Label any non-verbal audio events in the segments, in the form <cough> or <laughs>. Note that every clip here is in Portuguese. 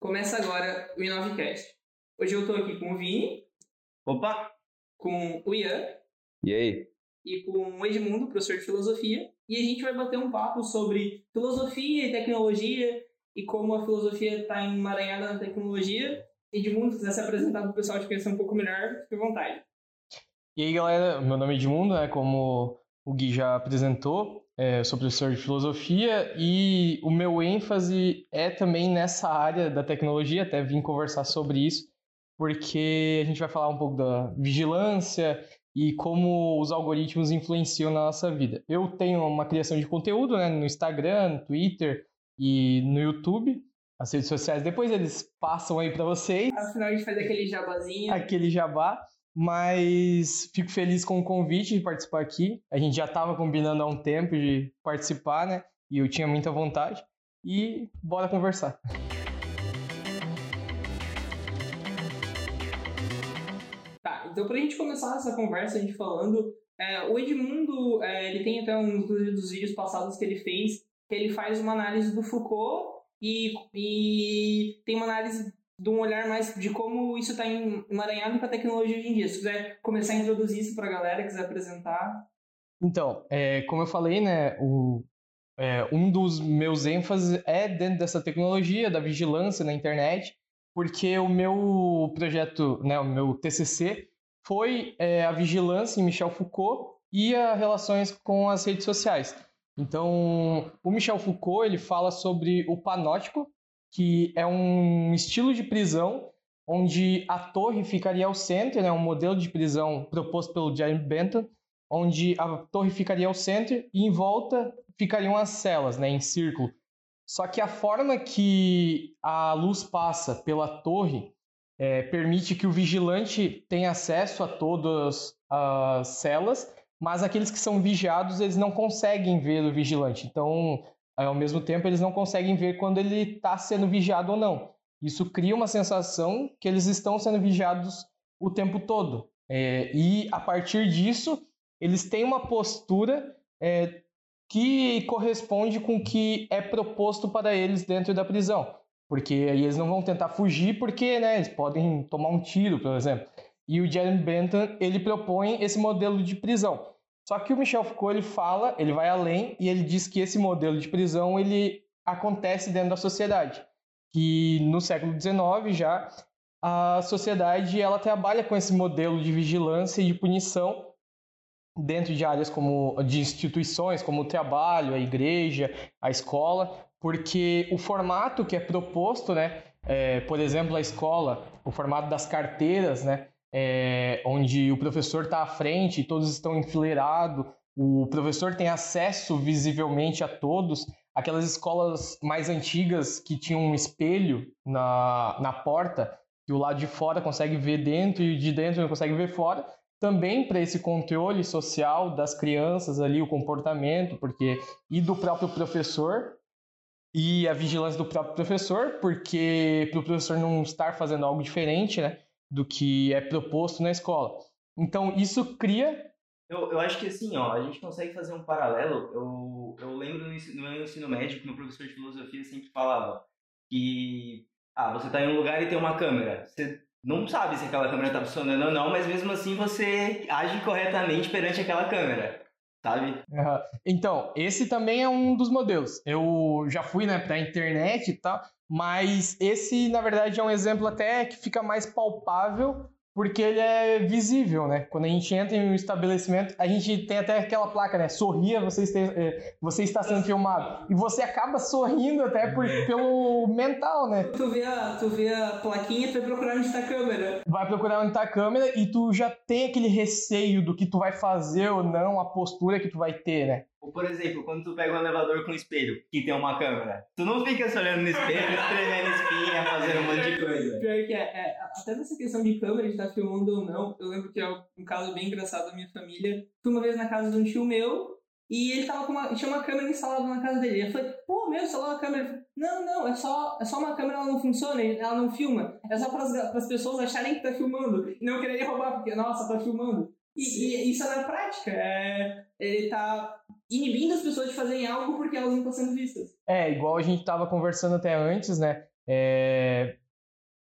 Começa agora o Inovcast. Hoje eu tô aqui com o Vini. Opa! Com o Ian. E aí? E com o Edmundo, professor de filosofia. E a gente vai bater um papo sobre filosofia e tecnologia e como a filosofia está emaranhada na tecnologia. Edmundo, se quiser se apresentar para o pessoal te conhecer um pouco melhor, fique à vontade. E aí, galera, meu nome é Edmundo, né? Como o Gui já apresentou, é, sou professor de filosofia e o meu ênfase é também nessa área da tecnologia, até vim conversar sobre isso, porque a gente vai falar um pouco da vigilância e como os algoritmos influenciam na nossa vida. Eu tenho uma criação de conteúdo né, no Instagram, no Twitter e no YouTube, as redes sociais, depois eles passam aí para vocês. Afinal, a gente faz aquele jabazinho. Aquele jabá mas fico feliz com o convite de participar aqui. A gente já estava combinando há um tempo de participar, né? E eu tinha muita vontade. E bora conversar. Tá, então para a gente começar essa conversa, a gente falando, é, o Edmundo, é, ele tem até um dos vídeos passados que ele fez, que ele faz uma análise do Foucault e, e tem uma análise de um olhar mais de como isso está emaranhado com a tecnologia hoje em dia. Se quiser começar a introduzir isso para a galera, quiser apresentar. Então, é, como eu falei, né, o, é, um dos meus ênfases é dentro dessa tecnologia, da vigilância na internet, porque o meu projeto, né, o meu TCC, foi é, a vigilância em Michel Foucault e as relações com as redes sociais. Então, o Michel Foucault ele fala sobre o panótico, que é um estilo de prisão onde a torre ficaria ao centro, né, um modelo de prisão proposto pelo Jeremy Bentham, onde a torre ficaria ao centro e em volta ficariam as celas, né, em círculo. Só que a forma que a luz passa pela torre é, permite que o vigilante tenha acesso a todas as celas, mas aqueles que são vigiados eles não conseguem ver o vigilante. Então ao mesmo tempo, eles não conseguem ver quando ele está sendo vigiado ou não. Isso cria uma sensação que eles estão sendo vigiados o tempo todo. É, e a partir disso, eles têm uma postura é, que corresponde com o que é proposto para eles dentro da prisão. Porque aí eles não vão tentar fugir, porque né, eles podem tomar um tiro, por exemplo. E o Jeremy Bentham ele propõe esse modelo de prisão. Só que o Michel Foucault ele fala, ele vai além e ele diz que esse modelo de prisão ele acontece dentro da sociedade, que no século XIX já a sociedade ela trabalha com esse modelo de vigilância e de punição dentro de áreas como de instituições como o trabalho, a igreja, a escola, porque o formato que é proposto, né, é, por exemplo, a escola, o formato das carteiras, né, é, onde o professor está à frente, todos estão enfileirados, o professor tem acesso visivelmente a todos. Aquelas escolas mais antigas que tinham um espelho na, na porta, que o lado de fora consegue ver dentro e de dentro não consegue ver fora, também para esse controle social das crianças ali, o comportamento, porque e do próprio professor e a vigilância do próprio professor, porque para o professor não estar fazendo algo diferente, né? Do que é proposto na escola. Então, isso cria. Eu, eu acho que assim, ó, a gente consegue fazer um paralelo. Eu, eu lembro no ensino, no ensino médio que meu professor de filosofia sempre falava que ah, você está em um lugar e tem uma câmera. Você não sabe se aquela câmera está funcionando ou não, mas mesmo assim você age corretamente perante aquela câmera sabe? Então, esse também é um dos modelos. Eu já fui né, para a internet e tal, mas esse, na verdade, é um exemplo até que fica mais palpável porque ele é visível, né? Quando a gente entra em um estabelecimento, a gente tem até aquela placa, né? Sorria, você está, é, você está sendo filmado. E você acaba sorrindo até por, pelo mental, né? Tu vê, a, tu vê a plaquinha e vai procurar onde está a câmera. Vai procurar onde está a câmera e tu já tem aquele receio do que tu vai fazer ou não, a postura que tu vai ter, né? Ou, por exemplo, quando tu pega um elevador com espelho, que tem uma câmera, tu não fica se olhando no espelho, <laughs> escrevendo espinha, fazendo um monte de coisa. Pior que é, é, até nessa questão de câmera, de estar tá filmando ou não, eu lembro que é um caso bem engraçado da minha família. Fui uma vez na casa de um tio meu, e ele tava com uma, tinha uma câmera instalada na casa dele. Eu falei, pô, meu, instalou uma câmera. Falei, não, não, é só, é só uma câmera, ela não funciona, ela não filma. É só para as pessoas acharem que tá filmando e não quererem roubar, porque, nossa, tá filmando. E, e, isso é na prática. É, ele tá inibindo as pessoas de fazerem algo porque elas não estão sendo vistas. É, igual a gente estava conversando até antes, né? É,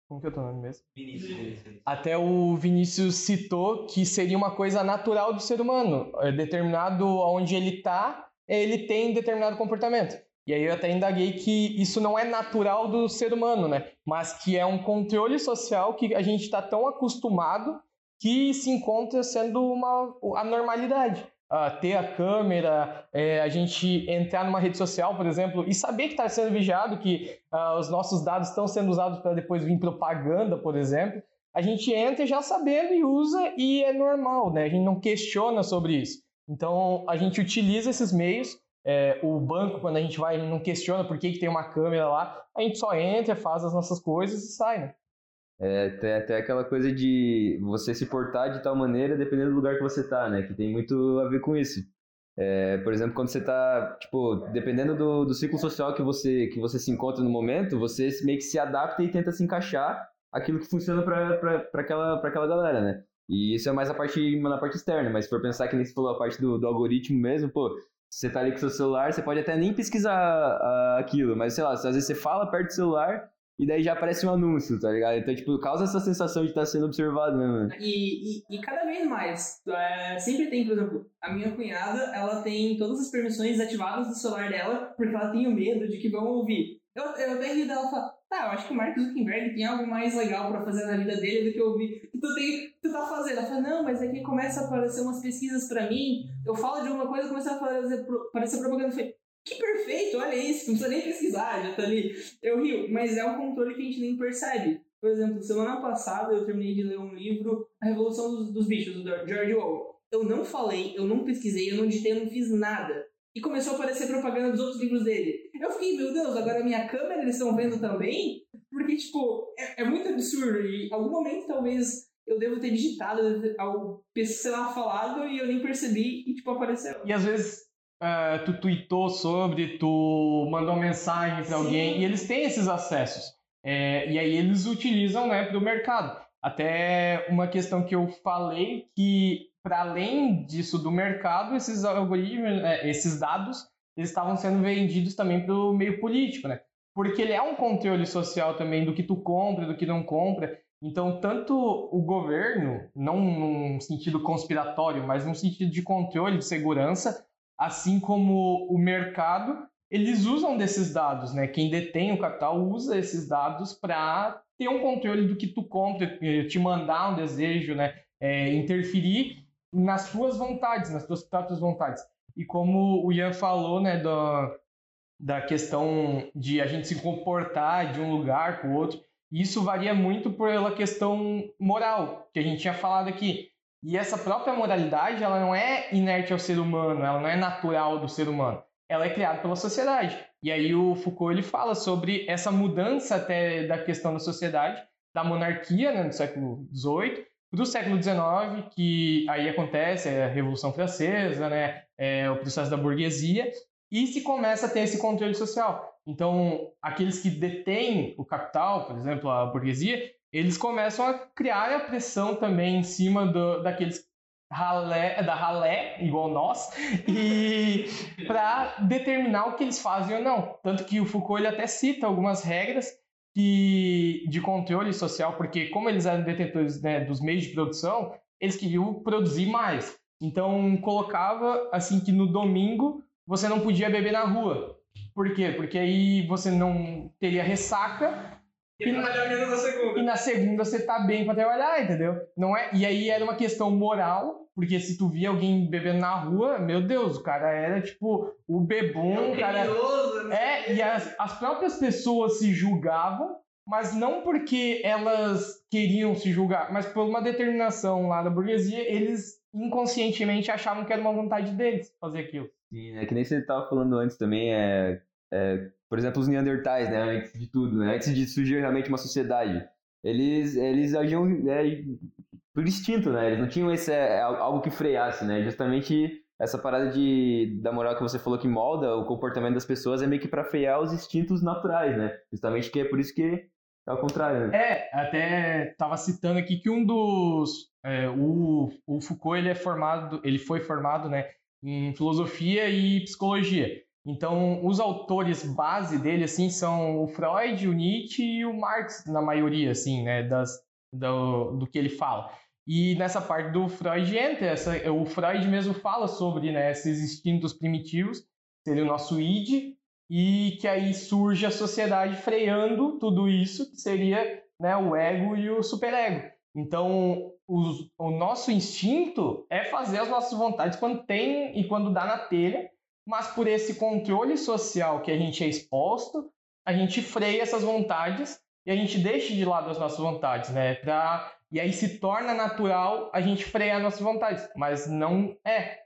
Como que é o teu nome mesmo? Vinícius. Até o Vinícius citou que seria uma coisa natural do ser humano. É determinado onde ele está, ele tem determinado comportamento. E aí eu até indaguei que isso não é natural do ser humano, né? Mas que é um controle social que a gente está tão acostumado que se encontra sendo uma a normalidade. Uh, ter a câmera, é, a gente entrar numa rede social, por exemplo, e saber que está sendo vigiado, que uh, os nossos dados estão sendo usados para depois vir propaganda, por exemplo, a gente entra já sabendo e usa e é normal, né? A gente não questiona sobre isso. Então a gente utiliza esses meios é, o banco, quando a gente vai, não questiona por que, que tem uma câmera lá, a gente só entra, faz as nossas coisas e sai, né? É, tem até aquela coisa de você se portar de tal maneira dependendo do lugar que você tá, né? Que tem muito a ver com isso. É, por exemplo, quando você tá, tipo, dependendo do, do ciclo social que você, que você se encontra no momento, você meio que se adapta e tenta se encaixar aquilo que funciona para aquela, aquela galera, né? E isso é mais a parte, na parte externa, mas se for pensar que nem você falou, a parte do, do algoritmo mesmo, pô, você tá ali com seu celular, você pode até nem pesquisar aquilo, mas sei lá, às vezes você fala perto do celular e daí já aparece um anúncio, tá ligado? Então, tipo, causa essa sensação de estar tá sendo observado mesmo. E, e, e cada vez mais, é, sempre tem, por exemplo, a minha cunhada, ela tem todas as permissões ativadas do celular dela, porque ela tem o medo de que vão ouvir. Eu, eu até ri dela e falo, tá, eu acho que o Mark Zuckerberg tem algo mais legal pra fazer na vida dele do que ouvir. Que tu, tem, tu tá fazendo. Ela fala, não, mas é que começa a aparecer umas pesquisas pra mim, eu falo de uma coisa começa a fazer, aparecer propaganda. Eu falei, que perfeito, olha isso, não precisa nem pesquisar, já tá ali. Eu rio, mas é um controle que a gente nem percebe. Por exemplo, semana passada eu terminei de ler um livro, A Revolução dos, dos Bichos, do George Orwell. Eu não falei, eu não pesquisei, eu não digitei, eu não fiz nada e começou a aparecer propaganda dos outros livros dele. Eu fiquei, meu Deus, agora a minha câmera eles estão vendo também? Porque, tipo, é, é, muito absurdo. E em algum momento talvez eu devo ter digitado, ao sei lá, falado e eu nem percebi e, tipo, apareceu. E às vezes uh, tu tweetou sobre, tu mandou mensagem para alguém e eles têm esses acessos. É, e aí eles utilizam, né, para o mercado. Até uma questão que eu falei que para além disso do mercado, esses algoritmos, é, esses dados, eles estavam sendo vendidos também para o meio político, né? Porque ele é um controle social também do que tu compra, do que não compra. Então, tanto o governo, não num sentido conspiratório, mas num sentido de controle, de segurança, assim como o mercado, eles usam desses dados, né? Quem detém o capital usa esses dados para ter um controle do que tu compra, te mandar um desejo, né? É, interferir nas suas vontades, nas suas próprias vontades. E como o Ian falou, né, da, da questão de a gente se comportar de um lugar com o outro, isso varia muito pela questão moral, que a gente tinha falado aqui. E essa própria moralidade, ela não é inerte ao ser humano, ela não é natural do ser humano. Ela é criada pela sociedade. E aí o Foucault ele fala sobre essa mudança até da questão da sociedade, da monarquia né, no século XVIII, do século XIX, que aí acontece é a Revolução Francesa, né, é o processo da burguesia, e se começa a ter esse controle social. Então, aqueles que detêm o capital, por exemplo, a burguesia, eles começam a criar a pressão também em cima do, daqueles ralé, da ralé, igual nós, <laughs> e para determinar o que eles fazem ou não. Tanto que o Foucault ele até cita algumas regras que, de controle social, porque como eles eram detentores né, dos meios de produção, eles queriam produzir mais. Então colocava assim que no domingo você não podia beber na rua. Por quê? Porque aí você não teria ressaca e, na, na segunda. e na segunda você tá bem para trabalhar, entendeu? Não é? E aí era uma questão moral, porque se tu via alguém bebendo na rua, meu Deus, o cara era tipo o bebum, é cara. Né? É, e as, as próprias pessoas se julgavam, mas não porque elas queriam se julgar, mas por uma determinação lá da burguesia, eles inconscientemente achavam que era uma vontade deles fazer aquilo. Sim, é que nem você estava falando antes também, é, é por exemplo, os Neandertais, né, antes de tudo, né, antes de surgir realmente uma sociedade, eles, eles agiam é, por instinto, né, eles não tinham esse, é, algo que freasse, né, justamente essa parada de, da moral que você falou que molda o comportamento das pessoas é meio que para frear os instintos naturais, né, justamente que é por isso que é ao contrário, né? É, até estava citando aqui que um dos. É, o, o Foucault ele é formado, ele foi formado né, em filosofia e psicologia. Então, os autores base dele, assim, são o Freud, o Nietzsche e o Marx, na maioria, assim, né, das, do, do que ele fala. E nessa parte do Freud entra, essa, o Freud mesmo fala sobre né, esses instintos primitivos, seria o nosso id, e que aí surge a sociedade freando tudo isso, que seria né, o ego e o superego. Então, os, o nosso instinto é fazer as nossas vontades quando tem e quando dá na telha, mas por esse controle social que a gente é exposto, a gente freia essas vontades e a gente deixa de lado as nossas vontades, né? Pra, e aí se torna natural a gente frear nossas vontades, mas não é.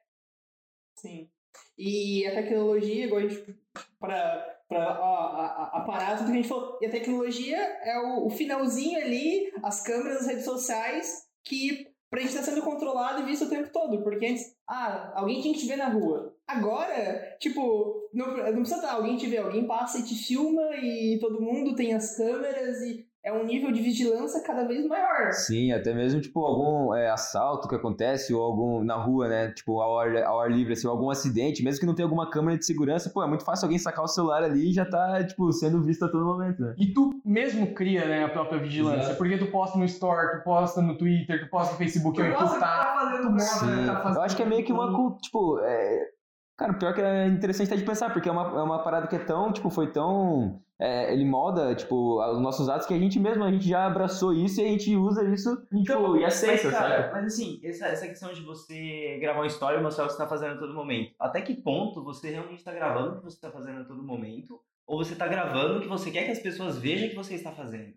Sim. E a tecnologia, igual a gente. Para a, parar tudo que a gente falou. E a tecnologia é o, o finalzinho ali, as câmeras, as redes sociais, que pra gente estar tá sendo controlado e visto o tempo todo. Porque antes, ah, alguém tinha que te ver na rua. Agora, tipo, não, não precisa estar, alguém te vê, alguém passa e te filma e todo mundo tem as câmeras e é um nível de vigilância cada vez maior. Sim, até mesmo, tipo, algum é, assalto que acontece ou algum na rua, né? Tipo, ao ar, ao ar livre, assim, algum acidente, mesmo que não tenha alguma câmera de segurança, pô, é muito fácil alguém sacar o celular ali e já tá, tipo, sendo visto a todo momento, né? E tu mesmo cria, né, a própria vigilância, Exato. porque tu posta no Store, tu posta no Twitter, tu posta no Facebook, tu, posta, tu tá, tá tu mostra, né, tá fazendo. Eu acho que é meio que uma, tipo, é... Cara, pior que é interessante até de pensar, porque é uma, é uma parada que é tão, tipo, foi tão é, ele molda, tipo, os nossos atos que a gente mesmo, a gente já abraçou isso e a gente usa isso, então, tipo, e aceita, sabe? Mas assim, essa, essa questão de você gravar uma história e mostrar o que você tá fazendo a todo momento, até que ponto você realmente está gravando o que você está fazendo a todo momento, ou você está gravando o que você quer que as pessoas vejam que você está fazendo?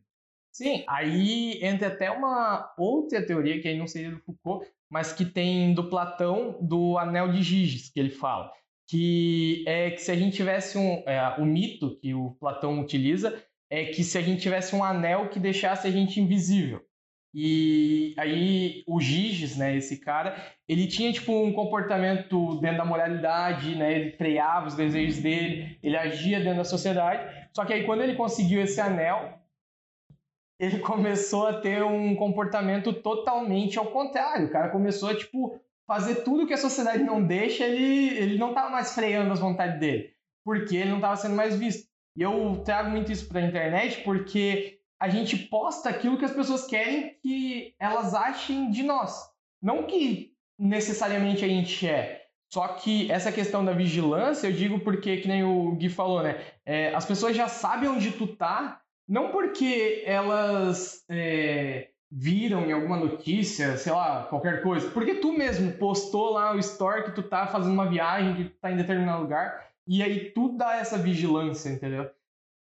Sim, aí entra até uma outra teoria, que aí não seria do Foucault, mas que tem do Platão, do Anel de Giges, que ele fala que é que se a gente tivesse um é, o mito que o Platão utiliza é que se a gente tivesse um anel que deixasse a gente invisível e aí o Giges, né, esse cara, ele tinha tipo um comportamento dentro da moralidade, né, ele freava os desejos dele, ele agia dentro da sociedade. Só que aí quando ele conseguiu esse anel, ele <laughs> começou a ter um comportamento totalmente ao contrário. O cara começou a tipo fazer tudo que a sociedade não deixa, ele, ele não estava mais freando as vontades dele, porque ele não estava sendo mais visto. E eu trago muito isso para a internet porque a gente posta aquilo que as pessoas querem que elas achem de nós. Não que necessariamente a gente é. Só que essa questão da vigilância, eu digo porque, que nem o Gui falou, né? É, as pessoas já sabem onde tu tá, não porque elas é, viram em alguma notícia, sei lá, qualquer coisa. Porque tu mesmo postou lá o story que tu tá fazendo uma viagem, que tu tá em determinado lugar, e aí tu dá essa vigilância, entendeu?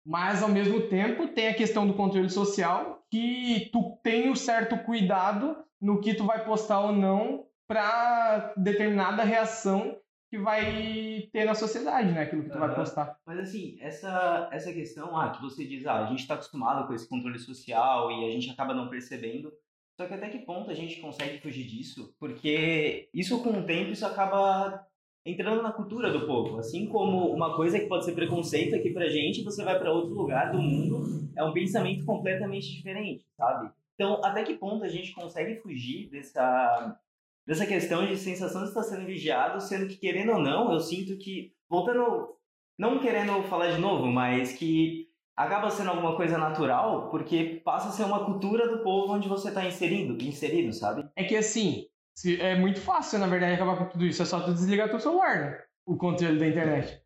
Mas ao mesmo tempo tem a questão do controle social, que tu tem um certo cuidado no que tu vai postar ou não para determinada reação que vai ter na sociedade, né? Aquilo que tu uhum. vai postar. Mas assim, essa, essa questão, ah, que você diz, ah, a gente está acostumado com esse controle social e a gente acaba não percebendo. Só que até que ponto a gente consegue fugir disso? Porque isso com o tempo, isso acaba entrando na cultura do povo. Assim como uma coisa que pode ser preconceito aqui pra gente, você vai para outro lugar do mundo, é um pensamento completamente diferente, sabe? Então, até que ponto a gente consegue fugir dessa dessa questão de sensação de estar sendo vigiado, sendo que, querendo ou não, eu sinto que, voltando, não querendo falar de novo, mas que acaba sendo alguma coisa natural, porque passa a ser uma cultura do povo onde você está inserido, inserido, sabe? É que assim, é muito fácil, na verdade, acabar com tudo isso. É só tu desligar teu celular, né? O controle da internet.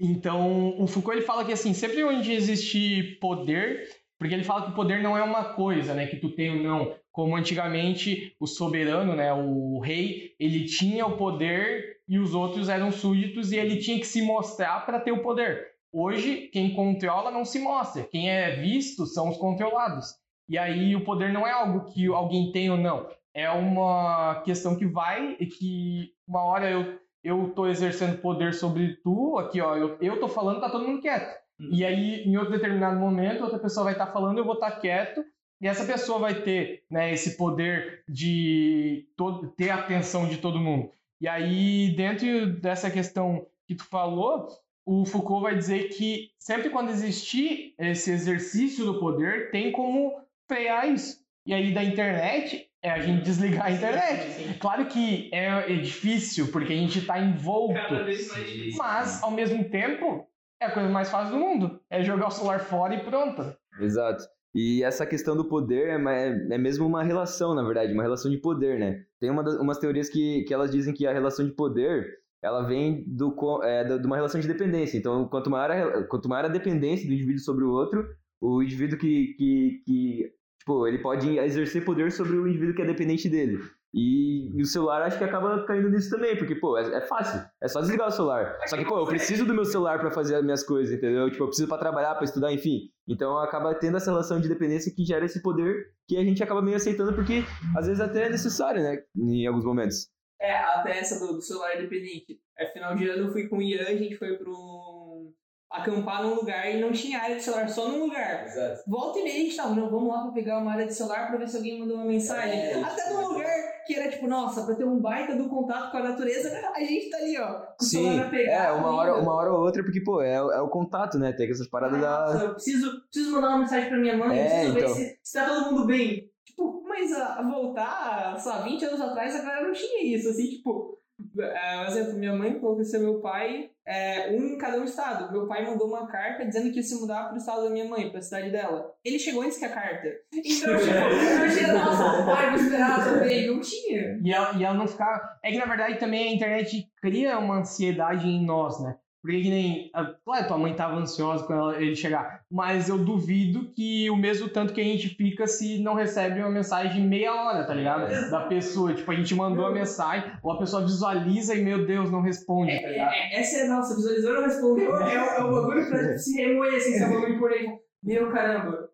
Então, o Foucault ele fala que assim, sempre onde existe poder, porque ele fala que o poder não é uma coisa, né, que tu tem ou não como antigamente o soberano, né, o rei, ele tinha o poder e os outros eram súditos e ele tinha que se mostrar para ter o poder. Hoje, quem controla não se mostra, quem é visto são os controlados. E aí o poder não é algo que alguém tem ou não, é uma questão que vai e que uma hora eu eu tô exercendo poder sobre tu, aqui ó, eu, eu tô falando, tá todo mundo quieto. E aí, em outro determinado momento, outra pessoa vai estar tá falando, eu vou estar tá quieto, e essa pessoa vai ter né, esse poder de todo, ter a atenção de todo mundo. E aí, dentro dessa questão que tu falou, o Foucault vai dizer que sempre quando existir esse exercício do poder, tem como frear isso. E aí da internet é a gente desligar a internet. Claro que é, é difícil, porque a gente tá envolto. Cada vez mais difícil. Mas, ao mesmo tempo, é a coisa mais fácil do mundo. É jogar o celular fora e pronto. Exato. E essa questão do poder é, é, é mesmo uma relação, na verdade, uma relação de poder, né? Tem uma das- umas teorias que, que elas dizem que a relação de poder, ela vem do, é, de uma relação de dependência. Então, quanto maior, a, quanto maior a dependência do indivíduo sobre o outro, o indivíduo que, que, que, tipo, ele pode exercer poder sobre o indivíduo que é dependente dele. E, e o celular acho que acaba caindo nisso também, porque, pô, é, é fácil. É só desligar o celular. Só que, pô, eu preciso do meu celular pra fazer as minhas coisas, entendeu? Tipo, eu preciso pra trabalhar, pra estudar, enfim. Então acaba tendo essa relação de dependência que gera esse poder que a gente acaba meio aceitando, porque às vezes até é necessário, né? Em alguns momentos. É, até essa do, do celular independente. É, final de ano eu fui com o Ian, a gente foi pra um... acampar num lugar e não tinha área de celular, só num lugar. Exato. Volta e meia a gente tava, não, vamos lá pra pegar uma área de celular pra ver se alguém mandou uma mensagem. É, Até num lugar que era tipo, nossa, pra ter um baita do contato com a natureza, a gente tá ali, ó, com Sim, pegado. é, uma hora, uma hora ou outra, porque, pô, é, é o contato, né? Tem essas paradas Nossa, da. eu preciso, preciso mandar uma mensagem pra minha mãe, É, preciso então. ver se, se tá todo mundo bem. Tipo, mas a, a voltar, sei lá, 20 anos atrás, a galera não tinha isso, assim, tipo... É, um exemplo, minha mãe falou que ser meu pai, é, um em cada um estado. Meu pai mandou uma carta dizendo que ia se mudar pro estado da minha mãe, pra cidade dela. Ele chegou antes que a carta. Então, tipo, eu tinha, nossa, pai, vou esperar também. Não tinha. E ela, e ela não ficava. É que na verdade também a internet cria uma ansiedade em nós, né? Porque que nem. Claro, tua mãe tava ansiosa quando ela- ele chegar, mas eu duvido que o mesmo tanto que a gente fica se não recebe uma mensagem meia hora, tá ligado? Da pessoa. Tipo, a gente mandou a mensagem, ou a pessoa visualiza e, meu Deus, não responde, tá É, ligado? é, essa é a nossa, visualizou não respondeu. É, o- é o bagulho pra se remoer, assim, esse bagulho por aí. Meu caramba.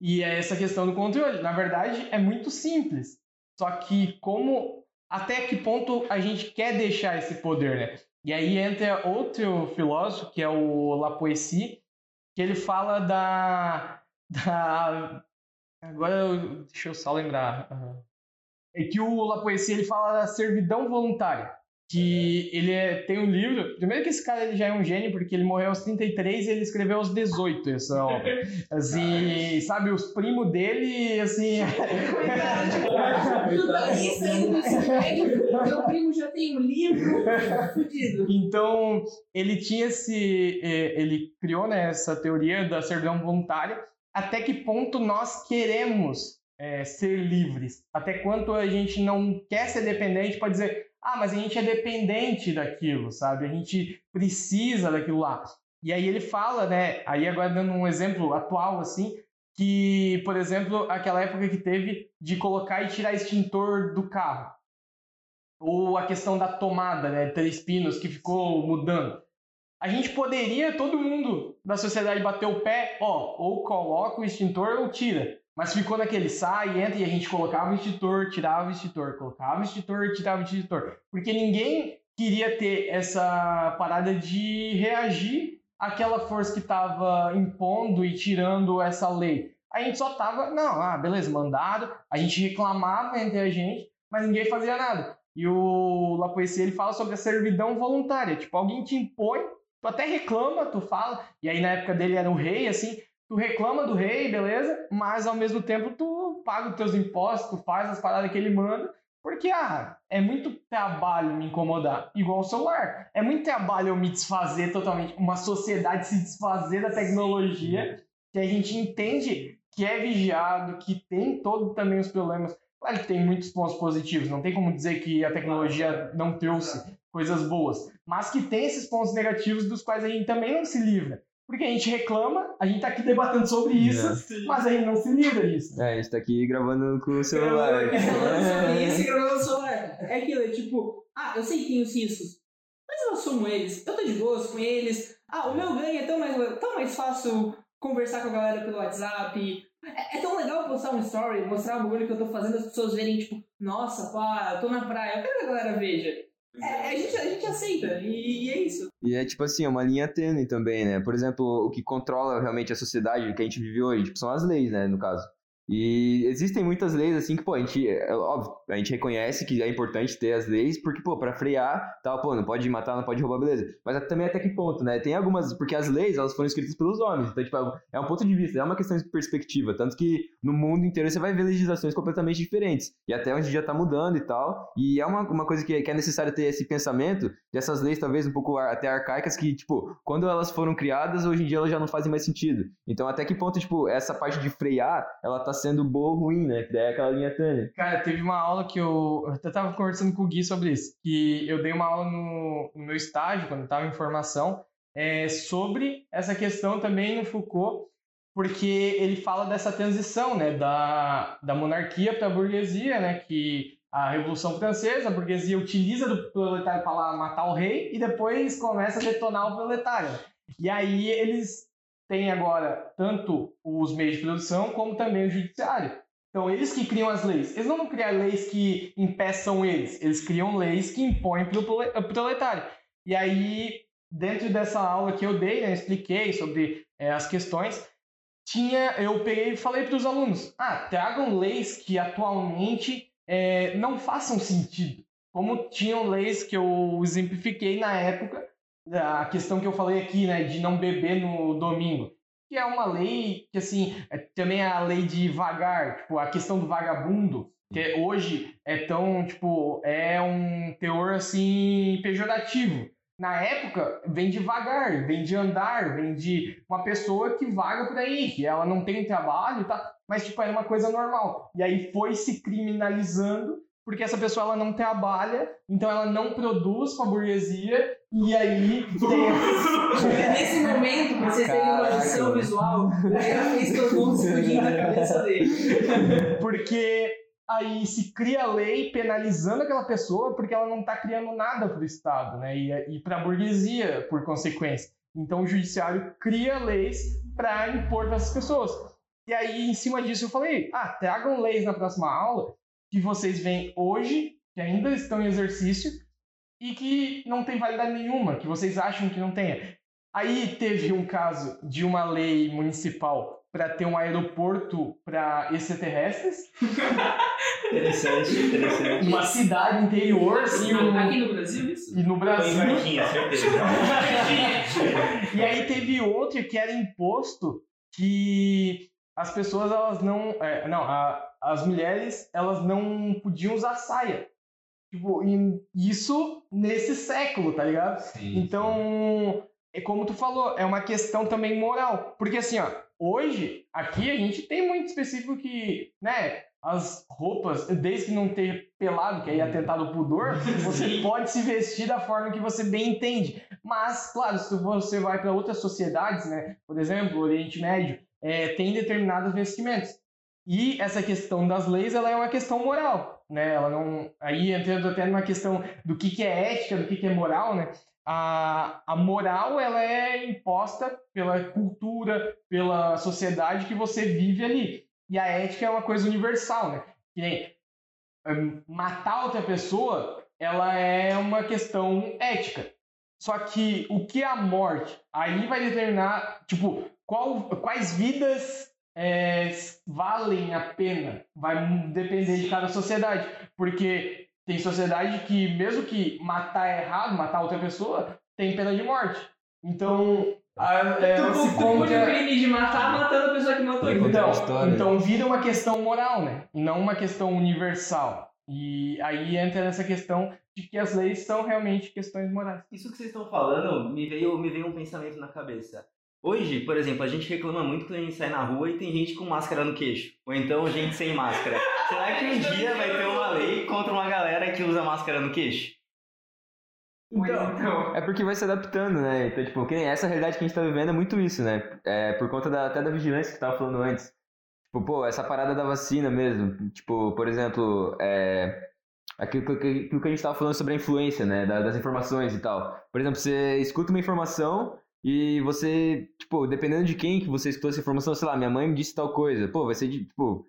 E é essa questão do controle. Na verdade, é muito simples. Só que como até que ponto a gente quer deixar esse poder, né? E aí entra outro filósofo, que é o Lapoessi, que ele fala da <laughs> da agora eu- deixa eu só lembrar. É que o Lapoessi ele fala da servidão voluntária. Que ele é- tem um livro. Primeiro que esse cara ele já é um gênio, porque ele morreu aos 33 e ele escreveu aos 18 essa obra. <laughs> Assim, sabe, os primos dele, assim. <laughs> Médio. Meu primo já tem um livro. Fudido. Então, ele tinha esse. eh, Ele criou né, essa teoria da servidão voluntária. Até que ponto nós queremos eh, ser livres? Até quanto a gente não quer ser dependente para dizer, ah, mas a gente é dependente daquilo, sabe? A gente precisa daquilo lá. E aí ele fala, né? Aí agora dando um exemplo atual, assim, que, por exemplo, aquela época que teve de colocar e tirar extintor do carro. Ou a questão da tomada, né? Três pinos que ficou mudando. A gente poderia, todo mundo da sociedade bater o pé, ó, ou coloca o extintor ou tira. Mas ficou naquele sai, entra e a gente colocava o extintor, tirava o extintor, colocava o extintor, tirava o extintor. Porque ninguém queria ter essa parada de reagir àquela força que estava impondo e tirando essa lei. A gente só tava, não, ah, beleza, mandado, a gente reclamava entre a gente, mas ninguém fazia nada. E o Lapoessi, ele fala sobre a servidão voluntária. Tipo, alguém te impõe, tu até reclama, tu fala. E aí, na época dele, era o rei, assim. Tu reclama do rei, beleza? Mas, ao mesmo tempo, tu paga os teus impostos, tu faz as paradas que ele manda. Porque, ah, é muito trabalho me incomodar. Igual o celular. É muito trabalho eu me desfazer totalmente. Uma sociedade se desfazer da tecnologia. Que a gente entende que é vigiado, que tem todo também os problemas. Claro que tem muitos pontos positivos, não tem como dizer que a tecnologia não trouxe coisas boas, mas que tem esses pontos negativos dos quais a gente também não se livra. Porque a gente reclama, a gente tá aqui debatendo sobre isso, mas a gente não se livra disso. É, a gente tá aqui gravando com o celular. Gravando sobre isso e gravando no celular. É aquilo, é tipo, ah, eu sei que tem os riscos, mas eu assumo eles. Eu tô de boas com eles. Ah, o meu ganho é tão mais, tão mais fácil conversar com a galera pelo WhatsApp. É, é tão legal postar um story, mostrar o bagulho que eu tô fazendo, as pessoas verem, tipo, nossa, pá, eu tô na praia. Eu quero que a galera veja. É, a, gente, a gente aceita, e, e é isso. E é tipo assim, é uma linha tênue também, né? Por exemplo, o que controla realmente a sociedade que a gente vive hoje, tipo, são as leis, né, no caso. E existem muitas leis, assim, que, pô, a gente, é, óbvio, a gente reconhece que é importante ter as leis, porque, pô, pra frear, tal, pô, não pode matar, não pode roubar, beleza. Mas também até que ponto, né? Tem algumas, porque as leis, elas foram escritas pelos homens, então, tipo, é um ponto de vista, é uma questão de perspectiva, tanto que no mundo inteiro você vai ver legislações completamente diferentes, e até hoje já tá mudando e tal, e é uma, uma coisa que, que é necessário ter esse pensamento dessas leis, talvez, um pouco até arcaicas, que, tipo, quando elas foram criadas, hoje em dia elas já não fazem mais sentido. Então, até que ponto, tipo, essa parte de frear, ela tá sendo boa ou ruim, né? Que daí é aquela linha tênue. Cara, teve uma aula que eu. Eu até tava conversando com o Gui sobre isso. Que eu dei uma aula no, no meu estágio, quando tava em formação, é, sobre essa questão também no Foucault, porque ele fala dessa transição, né? Da, da monarquia para a burguesia, né? Que a Revolução Francesa, a burguesia utiliza do proletário para matar o rei e depois começa a detonar o proletário. E aí eles tem agora tanto os meios de produção como também o judiciário. Então, eles que criam as leis. Eles não vão criar leis que impeçam eles, eles criam leis que impõem para o proletário. E aí, dentro dessa aula que eu dei, né, expliquei sobre é, as questões, tinha, eu peguei e falei para os alunos: ah, tragam leis que atualmente é, não façam sentido. Como tinham leis que eu exemplifiquei na época, a questão que eu falei aqui, né, de não beber no domingo, que é uma lei que, assim, é, também é a lei de vagar, tipo, a questão do vagabundo, que hoje é tão, tipo, é um teor, assim, pejorativo. Na época, vem de vagar, vem de andar, vem de uma pessoa que vaga por aí, que ela não tem trabalho, tá? mas, tipo, é uma coisa normal. E aí foi se criminalizando porque essa pessoa ela não trabalha, então ela não produz com a burguesia, e aí tem... Nesse momento, pra vocês terem uma noção visual, ela fez todo mundo explodindo na cabeça dele. Porque aí se cria lei penalizando aquela pessoa porque ela não está criando nada para o Estado, né? E, e para a burguesia, por consequência. Então o judiciário cria leis para impor para essas pessoas. E aí, em cima disso, eu falei: ah, tragam leis na próxima aula que vocês veem hoje, que ainda estão em exercício, e que não tem validade nenhuma, que vocês acham que não tenha. Aí teve um caso de uma lei municipal para ter um aeroporto para extraterrestres. <laughs> interessante, interessante. Uma cidade interior, assim. No... Aqui no Brasil, isso? E no Brasil. Foi em Varginha, certeza. <laughs> e aí teve outro que era imposto que as pessoas elas não. É, não, a, as mulheres elas não podiam usar saia. Tipo, isso nesse século, tá ligado? Sim, então, sim. é como tu falou, é uma questão também moral. Porque assim, ó, hoje, aqui a gente tem muito específico que, né, as roupas, desde que não ter pelado, que aí é atentado ao pudor, <laughs> você pode se vestir da forma que você bem entende. Mas, claro, se você vai para outras sociedades, né, por exemplo, o Oriente Médio, é, tem determinados vestimentos. E essa questão das leis, ela é uma questão moral, né? Ela não, aí entrando até numa questão do que, que é ética, do que, que é moral, né? A, a moral, ela é imposta pela cultura, pela sociedade que você vive ali. E a ética é uma coisa universal, né? Que nem hum, matar outra pessoa, ela é uma questão ética. Só que o que é a morte? Aí vai determinar, tipo, qual, quais vidas é, valem a pena. Vai depender de cada sociedade. Porque tem sociedade que, mesmo que matar é errado, matar outra pessoa, tem pena de morte. Então, a, é, tu, se o crime de matar matando a pessoa que matou. Então, então vira uma questão moral, né? Não uma questão universal. E aí entra nessa questão de que as leis são realmente questões morais. Isso que vocês estão falando me veio, me veio um pensamento na cabeça. Hoje, por exemplo, a gente reclama muito quando a gente sai na rua e tem gente com máscara no queixo. Ou então gente sem máscara. Será que um dia vai ter uma lei contra uma galera que usa máscara no queixo? Então, então, é porque vai se adaptando, né? Então, tipo, que nem essa realidade que a gente tá vivendo é muito isso, né? É por conta da, até da vigilância que tava falando antes. Tipo, pô, essa parada da vacina mesmo. Tipo, por exemplo, é, aquilo, que, aquilo que a gente tava falando sobre a influência, né? Das informações e tal. Por exemplo, você escuta uma informação e você, tipo, dependendo de quem que você escutou essa informação, sei lá, minha mãe me disse tal coisa, pô, vai ser, tipo,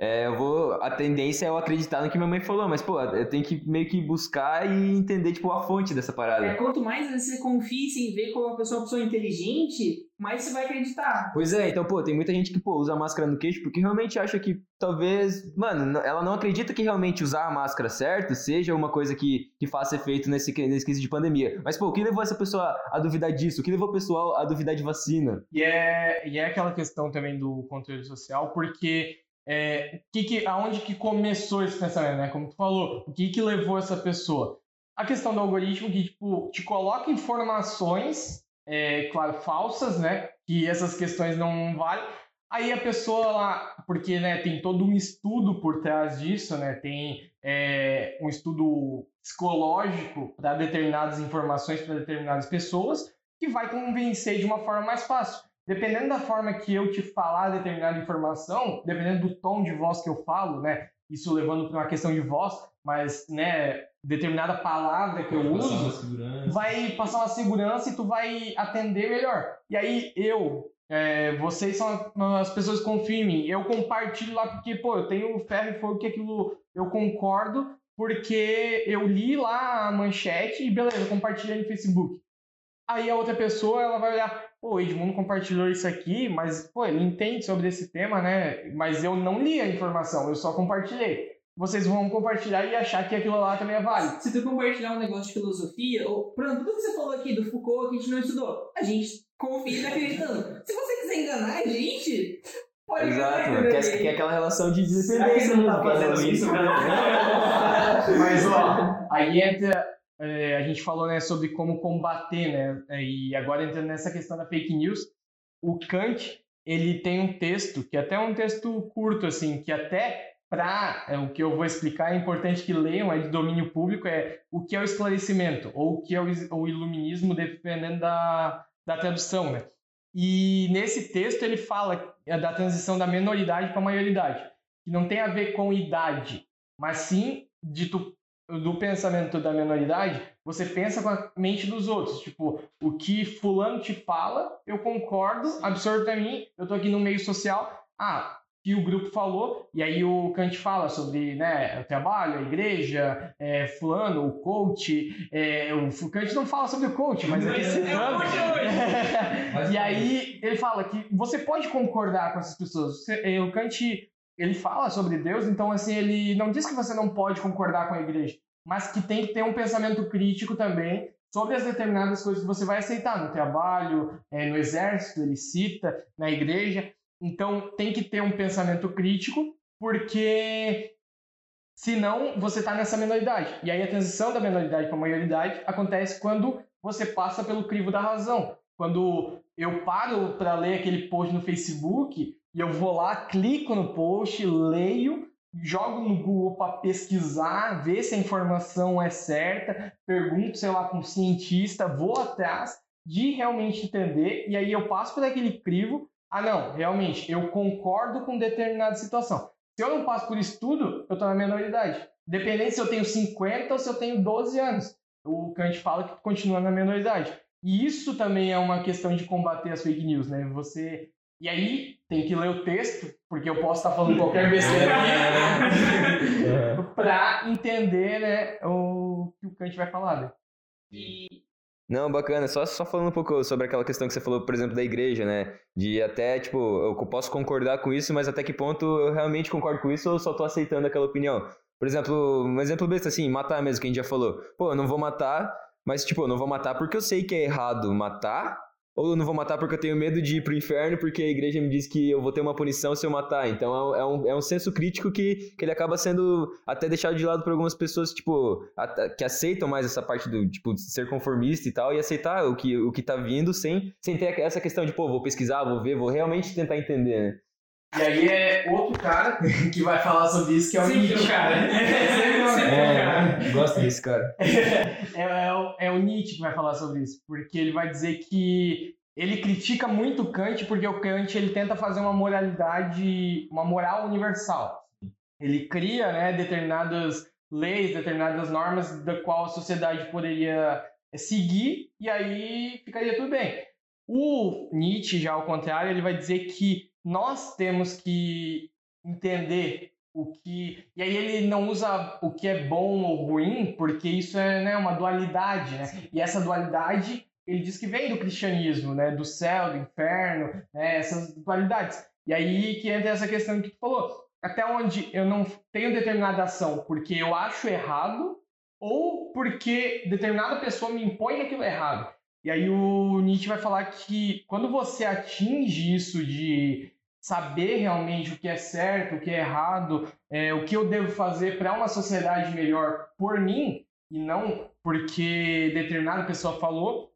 é, eu vou. A tendência é eu acreditar no que minha mãe falou, mas, pô, eu tenho que meio que buscar e entender, tipo, a fonte dessa parada. É, quanto mais você confia em ver como uma pessoa, uma pessoa inteligente, mais você vai acreditar. Pois é, então, pô, tem muita gente que, pô, usa máscara no queixo porque realmente acha que talvez, mano, ela não acredita que realmente usar a máscara certo seja uma coisa que, que faça efeito nesse, nesse crise de pandemia. Mas, pô, o que levou essa pessoa a duvidar disso? O que levou o pessoal a duvidar de vacina? E é, e é aquela questão também do controle social, porque é, que que, aonde que começou esse pensamento, né? Como tu falou, o que que levou essa pessoa? A questão do algoritmo que, tipo, te coloca informações é, claro, falsas, né? Que essas questões não valem. Aí a pessoa lá, porque né, tem todo um estudo por trás disso, né? Tem é, um estudo psicológico para determinadas informações, para determinadas pessoas, que vai convencer de uma forma mais fácil. Dependendo da forma que eu te falar determinada informação, dependendo do tom de voz que eu falo, né? Isso levando para uma questão de voz, mas, né, determinada palavra que eu uso vai passar uma segurança e tu vai atender melhor. E aí eu, é, vocês são as pessoas que confiam em mim. Eu compartilho lá porque, pô, eu tenho ferro e fogo que aquilo eu concordo porque eu li lá a manchete e beleza, compartilhei no Facebook. Aí a outra pessoa, ela vai olhar, pô, o Edmundo compartilhou isso aqui, mas, pô, ele entende sobre esse tema, né? Mas eu não li a informação, eu só compartilhei vocês vão compartilhar e achar que aquilo lá também é válido. Se tu compartilhar um negócio de filosofia, ou, por exemplo, tudo que você falou aqui do Foucault que a gente não estudou, a gente confia e tá acreditando. Se você quiser enganar a gente, pode Exato, enganar. Quer, quer aquela relação de dependência. não tá fazendo isso, <laughs> Mas, ó, aí entra... É, a gente falou né, sobre como combater, né? E agora entrando nessa questão da fake news, o Kant ele tem um texto que é até é um texto curto assim, que até para é, o que eu vou explicar, é importante que leiam, é de domínio público, é o que é o esclarecimento, ou o que é o, o iluminismo, dependendo da, da tradução, né? E nesse texto ele fala é, da transição da menoridade para a maioridade, que não tem a ver com idade, mas sim de tu, do pensamento da menoridade, você pensa com a mente dos outros. Tipo, o que fulano te fala, eu concordo, absorvo para mim, eu tô aqui no meio social. Ah, que o grupo falou, e aí o Kant fala sobre né, o trabalho, a igreja, é, fulano, o coach, é, o Kant não fala sobre o coach, mas <laughs> aqui citando. É, <laughs> e aí ele fala que você pode concordar com essas pessoas. É, o Kant ele fala sobre Deus, então assim ele não diz que você não pode concordar com a igreja, mas que tem que ter um pensamento crítico também sobre as determinadas coisas que você vai aceitar no trabalho, é, no exército, ele cita, na igreja. Então tem que ter um pensamento crítico, porque senão você está nessa menoridade. E aí a transição da menoridade para a maioridade acontece quando você passa pelo crivo da razão. Quando eu paro para ler aquele post no Facebook e eu vou lá, clico no post, leio, jogo no Google para pesquisar, ver se a informação é certa, pergunto, sei lá, com um cientista, vou atrás de realmente entender, e aí eu passo por aquele crivo ah, não, realmente, eu concordo com determinada situação. Se eu não passo por estudo, eu estou na menoridade. Dependendo se eu tenho 50 ou se eu tenho 12 anos. O Kant fala que continua na menoridade. E isso também é uma questão de combater as fake news, né? Você. E aí tem que ler o texto, porque eu posso estar falando qualquer <laughs> besteira aqui, <laughs> para entender né, o que o Kant vai falar. Né? E não, bacana. Só, só falando um pouco sobre aquela questão que você falou, por exemplo, da igreja, né? De até, tipo, eu posso concordar com isso, mas até que ponto eu realmente concordo com isso ou só tô aceitando aquela opinião? Por exemplo, um exemplo besta assim, matar mesmo, que a gente já falou. Pô, eu não vou matar, mas, tipo, eu não vou matar porque eu sei que é errado matar, ou eu não vou matar porque eu tenho medo de ir pro inferno porque a igreja me diz que eu vou ter uma punição se eu matar. Então é um, é um senso crítico que, que ele acaba sendo até deixado de lado por algumas pessoas, tipo, que aceitam mais essa parte do, tipo, ser conformista e tal, e aceitar o que, o que tá vindo sem, sem ter essa questão de, pô, vou pesquisar, vou ver, vou realmente tentar entender, né? E aí é outro cara <laughs> que vai falar sobre isso, que é o Sempre Nietzsche. cara. É, cara. Gosto desse cara. É, é, o, é o Nietzsche que vai falar sobre isso, porque ele vai dizer que ele critica muito o Kant porque o Kant ele tenta fazer uma moralidade, uma moral universal. Ele cria né, determinadas leis, determinadas normas da qual a sociedade poderia seguir e aí ficaria tudo bem. O Nietzsche, já ao contrário, ele vai dizer que nós temos que entender o que. E aí ele não usa o que é bom ou ruim, porque isso é né, uma dualidade, né? E essa dualidade ele diz que vem do cristianismo, né? Do céu, do inferno, né? essas dualidades. E aí que entra essa questão que tu falou. Até onde eu não tenho determinada ação porque eu acho errado ou porque determinada pessoa me impõe aquilo errado. E aí o Nietzsche vai falar que quando você atinge isso de saber realmente o que é certo, o que é errado, é, o que eu devo fazer para uma sociedade melhor por mim e não porque determinada pessoa falou,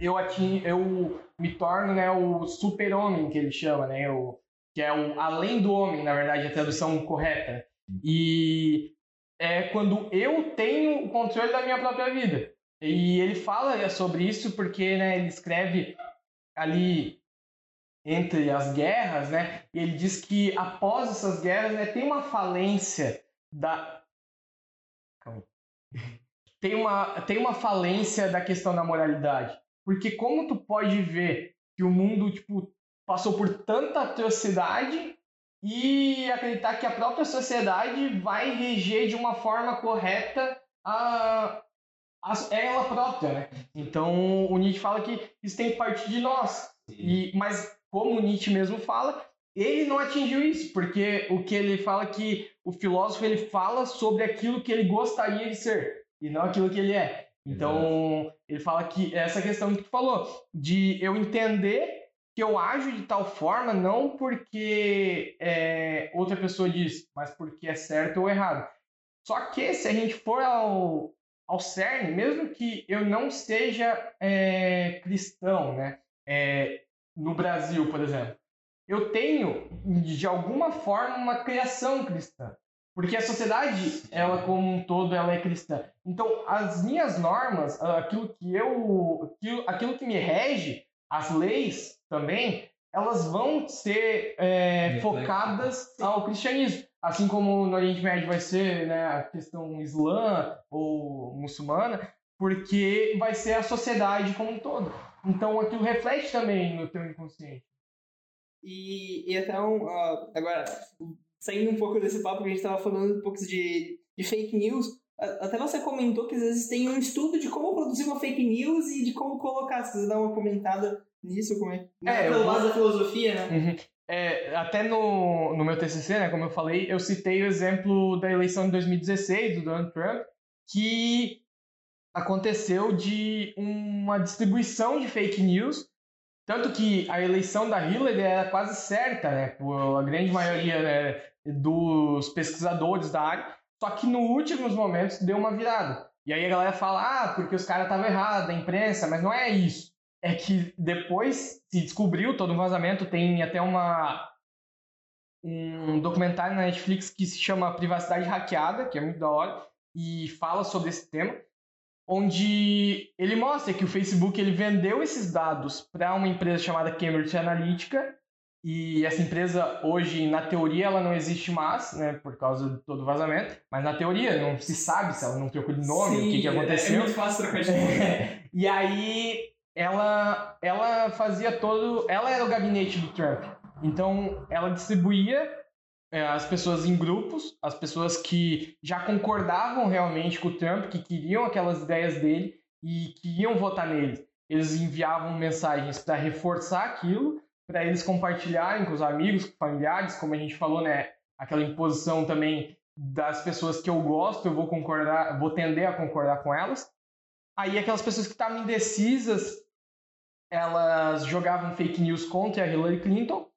eu atingo, eu me torno né, o super-homem que ele chama, né, o, que é o além do homem, na verdade, a tradução correta. E é quando eu tenho o controle da minha própria vida. E ele fala sobre isso porque né, ele escreve ali entre as guerras, né? E ele diz que após essas guerras, né, tem uma falência da <laughs> tem uma tem uma falência da questão da moralidade. Porque como tu pode ver que o mundo tipo passou por tanta atrocidade e acreditar que a própria sociedade vai reger de uma forma correta a, a ela própria, né? Então o Nietzsche fala que isso tem que partir de nós. E, mas como Nietzsche mesmo fala, ele não atingiu isso, porque o que ele fala é que o filósofo ele fala sobre aquilo que ele gostaria de ser e não aquilo que ele é. Então, ele fala que essa questão que tu falou, de eu entender que eu ajo de tal forma não porque é, outra pessoa diz, mas porque é certo ou errado. Só que se a gente for ao, ao cerne, mesmo que eu não seja é, cristão, né? É, no Brasil, por exemplo, eu tenho, de alguma forma, uma criação cristã. Porque a sociedade, ela como um todo, ela é cristã. Então, as minhas normas, aquilo que eu, aquilo que me rege, as leis também, elas vão ser é, focadas ao cristianismo. Assim como no Oriente Médio vai ser né, a questão islã ou muçulmana, porque vai ser a sociedade como um todo. Então aquilo reflete também no teu inconsciente. E, e até um, uh, agora, saindo um pouco desse papo que a gente estava falando um pouco de, de fake news, até você comentou que às vezes tem um estudo de como produzir uma fake news e de como colocar. Se você dar uma comentada nisso, como é? É, pelo lado da filosofia, né? Uhum. É, até no, no meu TCC, né, como eu falei, eu citei o exemplo da eleição de 2016 do Donald Trump, que aconteceu de uma distribuição de fake news, tanto que a eleição da Hillary era quase certa, né, por a grande maioria né, dos pesquisadores da área, só que nos últimos momentos deu uma virada. E aí a galera fala, ah, porque os caras estavam errados, a imprensa, mas não é isso. É que depois se descobriu todo um vazamento, tem até uma um documentário na Netflix que se chama Privacidade Hackeada, que é muito da hora, e fala sobre esse tema onde ele mostra que o Facebook ele vendeu esses dados para uma empresa chamada Cambridge Analytica e essa empresa hoje na teoria ela não existe mais, né, por causa de todo o vazamento, mas na teoria não se sabe se ela não trocou de nome, Sim, o que, que aconteceu. É muito fácil trocar de nome. <laughs> e aí ela ela fazia todo, ela era o gabinete do Trump. Então ela distribuía é, as pessoas em grupos, as pessoas que já concordavam realmente com o Trump, que queriam aquelas ideias dele e que iam votar nele. Eles enviavam mensagens para reforçar aquilo, para eles compartilharem com os amigos, com familiares, como a gente falou, né? Aquela imposição também das pessoas que eu gosto, eu vou concordar, vou tender a concordar com elas. Aí aquelas pessoas que estavam indecisas, elas jogavam fake news contra a Hillary Clinton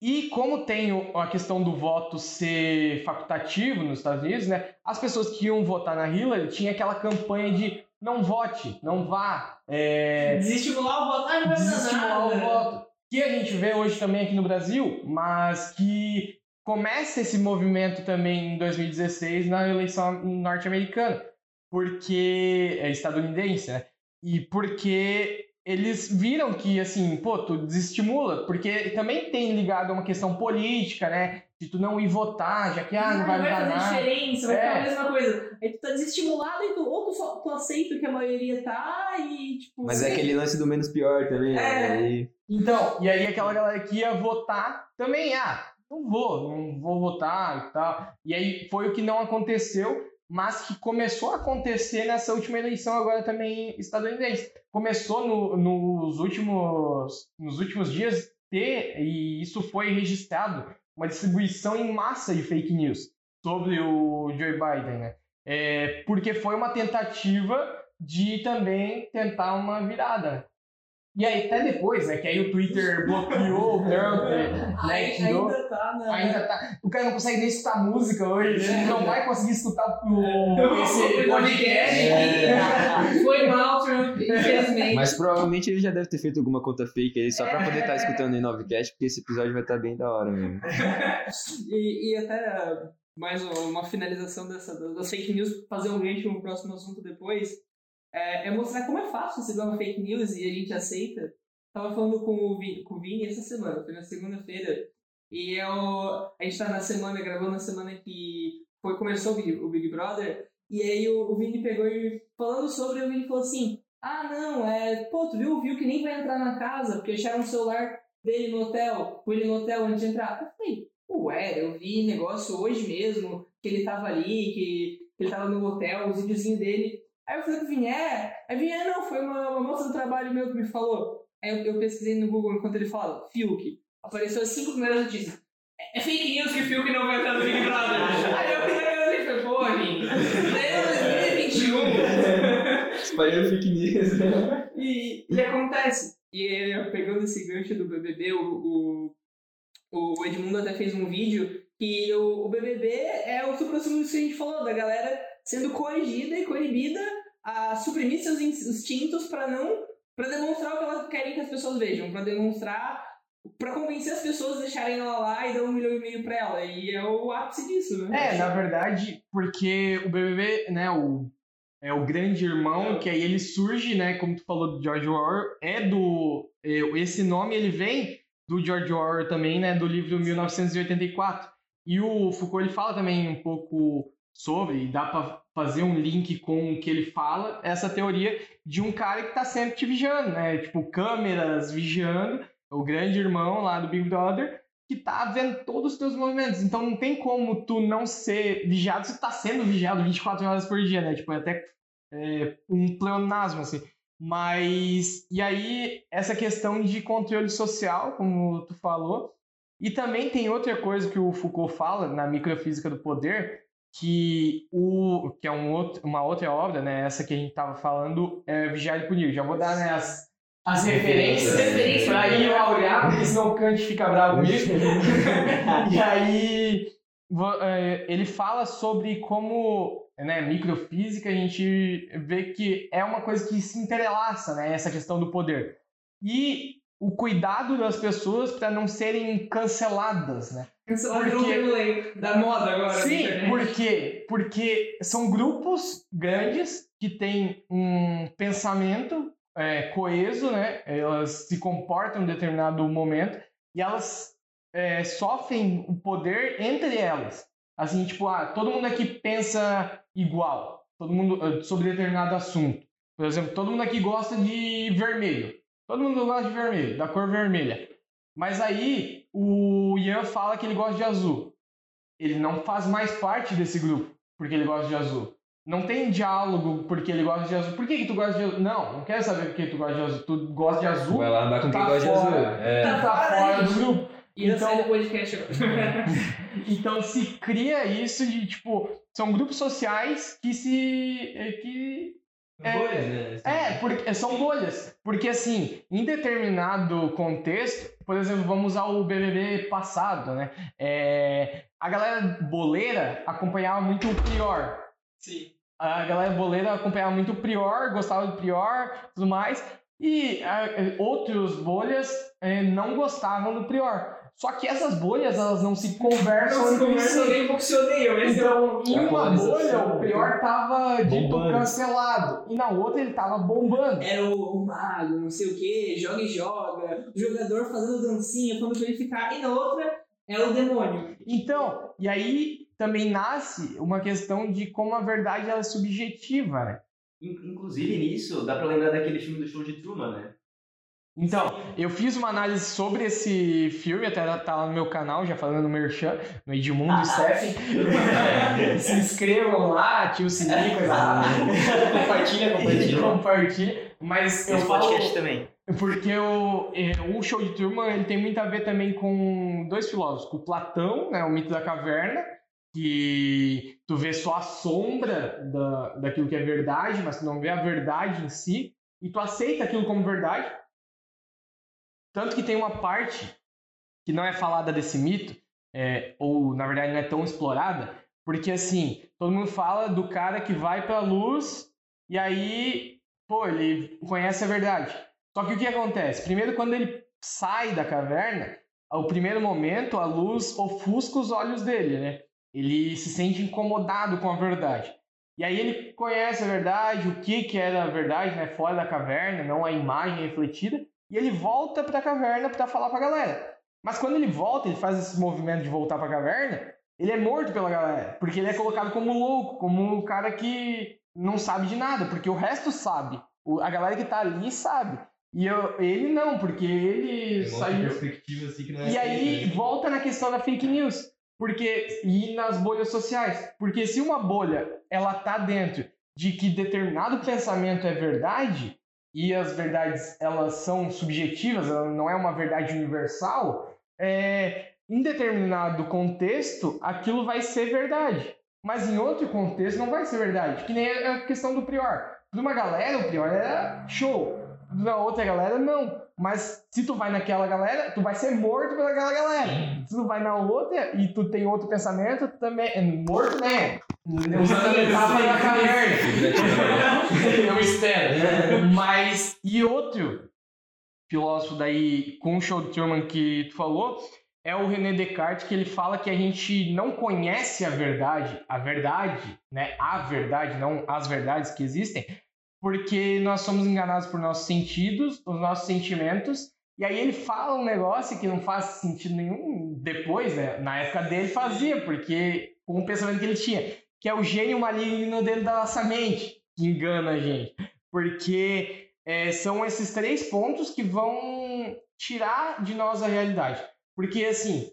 e como tem a questão do voto ser facultativo nos Estados Unidos, né, as pessoas que iam votar na Hillary tinha aquela campanha de não vote, não vá. É... Desestimular o voto. Ah, não Desestimular o voto. Que a gente vê hoje também aqui no Brasil, mas que começa esse movimento também em 2016 na eleição norte-americana, porque é estadunidense, né? E porque eles viram que, assim, pô, tu desestimula, porque também tem ligado a uma questão política, né? De tu não ir votar, já que, ah, não, vai, vai fazer nada. diferença, vai é. ficar a mesma coisa. Aí tu tá desestimulado e tu, ou tu, só, tu aceita que a maioria tá e, tipo... Mas é aquele lance do menos pior também, é. né? Então, e aí aquela galera que ia votar também, ah, não vou, não vou votar e tal. E aí foi o que não aconteceu, mas que começou a acontecer nessa última eleição agora também estadunidense. Começou no, nos, últimos, nos últimos dias ter, e isso foi registrado, uma distribuição em massa de fake news sobre o Joe Biden, né? É, porque foi uma tentativa de também tentar uma virada. E aí, até depois, né? Que aí o Twitter bloqueou o Trump, né? Ainda tá, né? Ainda tá. O cara não consegue nem escutar música hoje. É. Não vai conseguir escutar o, É. esse podcast. É. <laughs> Foi mal, Trump, infelizmente. Mas provavelmente ele já deve ter feito alguma conta fake aí só pra poder estar É. escutando em Novecast, porque esse episódio vai estar bem da hora mesmo. <laughs> E, e até mais uma finalização dessa, das fake news, fazer um gancho no próximo assunto depois, é, é mostrar como é fácil receber uma fake news e a gente aceita. Tava falando com o Vini, com o Vini essa semana, foi na segunda-feira, e eu, a gente tá na semana, gravando na semana que foi, começou o Big, o Big Brother, e aí o, o Vini pegou e falando sobre, o Vini falou assim, ah não, é, pô, tu viu, viu que nem vai entrar na casa, porque acharam o celular dele no hotel, com ele no hotel antes de entrar. Eu falei, ué, eu vi negócio hoje mesmo, que ele tava ali, que ele tava no hotel, os videozinhos dele. Aí eu falei pro Vini, é? Aí Vini, é, não, foi uma, uma moça do trabalho meu que me falou. Aí eu, eu pesquisei no Google enquanto ele fala, Fiuk. Apareceu as cinco primeiras notícias. É, é fake news que o Fiuk não vai entrar no Big Brother. Aí eu fiz aquela e falei, pô, Vini, é 2021. Espalhando fake news. <laughs> E, e acontece. E eh, pegando esse gancho do BBB, o, o, o Edmundo até fez um vídeo que o, o BBB é o supra-sumo disso que a gente falou, da galera sendo coagida e coibida a suprimir seus ins- instintos para não para demonstrar o que elas querem que as pessoas vejam, para demonstrar para convencer as pessoas a deixarem ela lá e dar um milhão e meio pra ela. E é o ápice disso, né? É, na verdade, porque o BBB, né, o, é o grande irmão, que aí ele surge, né, como tu falou do George Orwell, é do... é, esse nome, ele vem do George Orwell também, né, do livro 1984. E o Foucault, ele fala também um pouco sobre, e dá pra fazer um link com o que ele fala, essa teoria de um cara que tá sempre te vigiando, né, tipo, câmeras vigiando, o grande irmão lá do Big Brother, que tá vendo todos os teus movimentos. Então não tem como tu não ser vigiado se tu tá sendo vigiado 24 horas por dia, né? Tipo, é até é, um pleonasmo, assim. Mas, e aí, essa questão de controle social, como tu falou, e também tem outra coisa que o Foucault fala na microfísica do poder, que, o, que é um outro, uma outra obra, né? Essa que a gente tava falando, é Vigiar e Punir. Já vou dar né, as, as referências Referências. pra ir lá olhar, porque senão o Kant fica bravo comigo. <laughs> e aí é, ele fala sobre como né, microfísica a gente vê que é uma coisa que se entrelaça, né, essa questão do poder. E o cuidado das pessoas para não serem canceladas, né? Cancelar Porque- lei da moda agora. na Sim, internet. por quê? Porque são grupos grandes que têm um pensamento é, coeso, né? Elas se comportam em determinado momento e elas é, sofrem o poder entre elas. Assim, tipo, ah, todo mundo aqui pensa igual, todo mundo sobre determinado assunto. Por exemplo, todo mundo aqui gosta de vermelho. Todo mundo gosta de vermelho, da cor vermelha. Mas aí o Ian fala que ele gosta de azul. Ele não faz mais parte desse grupo porque ele gosta de azul. Não tem diálogo porque ele gosta de azul. Por que, que tu gosta de azul? Não, não quero saber por que tu gosta de azul. Tu gosta de azul, Vai lá andar com quem Tá gosta de azul. fora. É. tu tá fora do grupo. E Então- podcast. <laughs> Então se cria isso de tipo, são grupos sociais que se eh, que É. Bolhas, né? é, porque são bolhas. Porque assim, em determinado contexto, por exemplo, vamos usar o BBB passado, né? É, a galera boleira acompanhava muito o Prior. Sim. A galera boleira acompanhava muito o Prior, gostava do Prior, tudo mais. E ah, eh, outros bolhas eh, não gostavam do Prior. Só que essas bolhas, elas não se conversam Não se entre conversa si. nem. Esse é. Então, em A uma polarização, bolha, o Prior tava dito Bombando. cancelado. E na outra, ele tava bombando. Era o, o mago, não sei o que, joga e joga, o jogador fazendo dancinha, quando ele ficar. E na outra é o demônio. Então, e aí também nasce uma questão de como a verdade ela é subjetiva, né? In- Inclusive nisso, dá pra lembrar daquele filme do show de Truman, né? Então, eu fiz uma análise sobre esse filme, até tá lá no meu canal, já falando no Merchan, no Edmundo e Stephen. <laughs> Se inscrevam lá, ative o sininho, coisa lá. <laughs> Compartilha, compartilha. <laughs> Compartilha. Mas eu Esse falo... podcast também. Porque o, é, o show de turma ele tem muito a ver também com dois filósofos, com Platão, né, o mito da caverna, que tu vê só a sombra da, daquilo que é verdade, mas tu não vê a verdade em si, e tu aceita aquilo como verdade. Tanto que tem uma parte que não é falada desse mito, é, ou na verdade não é tão explorada, porque assim, todo mundo fala do cara que vai pra luz e aí, pô, ele conhece a verdade. Só que o que acontece? Primeiro, quando ele sai da caverna, ao primeiro momento a luz ofusca os olhos dele, né? Ele se sente incomodado com a verdade. E aí ele conhece a verdade, o que, que era a verdade, né? Fora da caverna, não a imagem refletida. E ele volta para a caverna para falar para a galera. Mas quando ele volta, ele faz esse movimento de voltar para a caverna, ele é morto pela galera, porque ele é colocado como louco, como um cara que não sabe de nada, porque o resto sabe. O, a galera que tá ali sabe. E eu, ele não, porque ele Tem saiu. perspectiva assim que não é E aí aceita, né? volta na questão da fake news, porque e nas bolhas sociais, porque se uma bolha ela tá dentro de que determinado pensamento é verdade e as verdades elas são subjetivas, ela não é uma verdade universal, é, em determinado contexto aquilo vai ser verdade, mas em outro contexto não vai ser verdade, que nem a questão do prior. De uma galera o prior era show, da outra galera não. Mas se tu vai naquela galera, tu vai ser morto pela aquela galera. Se tu vai na outra e tu tem outro pensamento, também é morto, né? Usando a metáfora da caverna. Eu espero. Mas, e outro filósofo daí, com o show de Truman que tu falou, é o René Descartes, que ele fala que a gente não conhece a verdade, a verdade, né? A verdade, não as verdades que existem, porque nós somos enganados por nossos sentidos, os nossos sentimentos, e aí ele fala um negócio que não faz sentido nenhum depois, né? Na época dele fazia, porque com o pensamento que ele tinha, que é o gênio maligno dentro da nossa mente, que engana a gente. Porque é, são esses três pontos que vão tirar de nós a realidade. Porque, assim,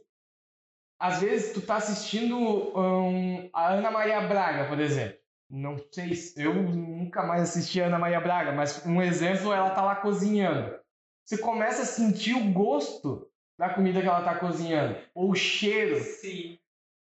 às vezes tu tá assistindo hum, a Ana Maria Braga, por exemplo. Não sei, se- eu nunca mais assisti a Ana Maria Braga, mas um exemplo, ela tá lá cozinhando. Você começa a sentir o gosto da comida que ela tá cozinhando, ou o cheiro. Sim.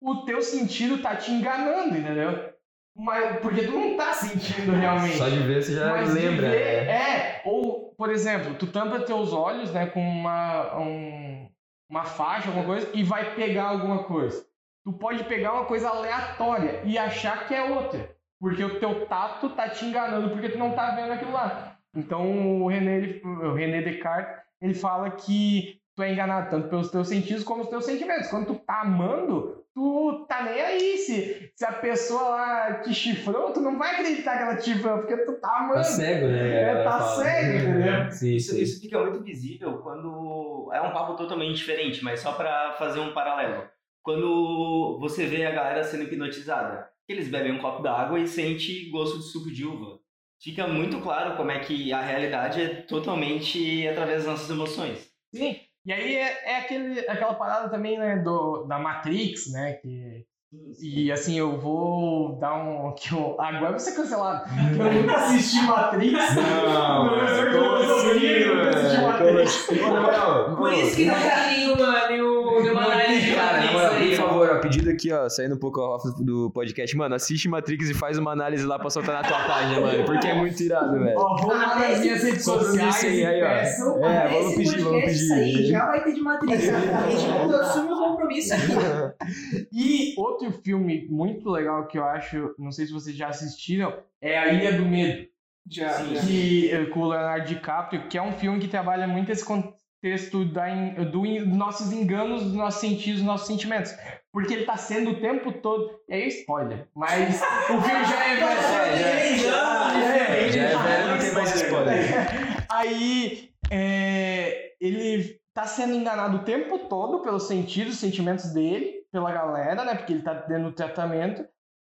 O teu sentido tá te enganando, entendeu? Mas, porque tu não tá sentindo realmente. Só de ver você já Mas lembra. ver- né? É, ou, por exemplo, tu tampa teus olhos, né, com uma, um- uma faixa, alguma coisa, e vai pegar alguma coisa. Tu pode pegar uma coisa aleatória e achar que é outra. Porque o teu tato tá te enganando, porque tu não tá vendo aquilo lá. Então o René, ele- o René Descartes, ele fala que tu é enganado tanto pelos teus sentidos como os teus sentimentos. Quando tu tá amando, tu tá nem aí. Se, se a pessoa lá te chifrou, tu não vai acreditar que ela te chifrou, porque tu tá amando. Tá cego, né? É, tá fala. cego, entendeu? <laughs> Sim, Isso, sim. isso fica muito visível quando. É um papo totalmente diferente, mas só pra fazer um paralelo. Quando você vê a galera sendo hipnotizada, eles bebem um copo d'água e sente gosto de suco de uva. Fica muito claro como é que a realidade é totalmente através das nossas emoções. Sim. E aí é, é aquele, aquela parada também, né, do, da Matrix, né, que... E assim, eu vou dar um... <laughs> Que eu, agora eu vou ser cancelado. Eu nunca assisti Matrix. Não, de como filosofia assim, mano? Matrix. Assim? Não, Por isso que não tá nenhuma, nenhuma, nenhuma análise de Cara, Matrix na moral, aí, por ó. favor, ó, pedido aqui, ó, saindo um pouco off do podcast. Mano, assiste Matrix e faz uma análise lá pra soltar na tua página, mano. Porque é muito irado, velho. Ó, vamos lá nas minhas redes Compromisso sociais aí, aí, ó. peçam. É, vamos pedir, vamos pedir. sair, já vai ter de Matrix. A gente assume o compromisso aqui. <laughs> E outro filme muito legal que eu acho, não sei se vocês já assistiram, é A Ilha do Medo. Já, Sim. já. que, eh, com o Leonardo DiCaprio, que é um filme que trabalha muito esse contexto da, do, dos nossos enganos, dos nossos sentidos, dos nossos sentimentos. Porque ele tá sendo o tempo todo. E aí, spoiler. Mas o <laughs> filme já é velho. Já, já é velho, não tem mais spoiler. <laughs> Aí é, ele tá sendo enganado o tempo todo pelos sentidos, sentimentos dele, pela galera, né? Porque ele tá dando o tratamento.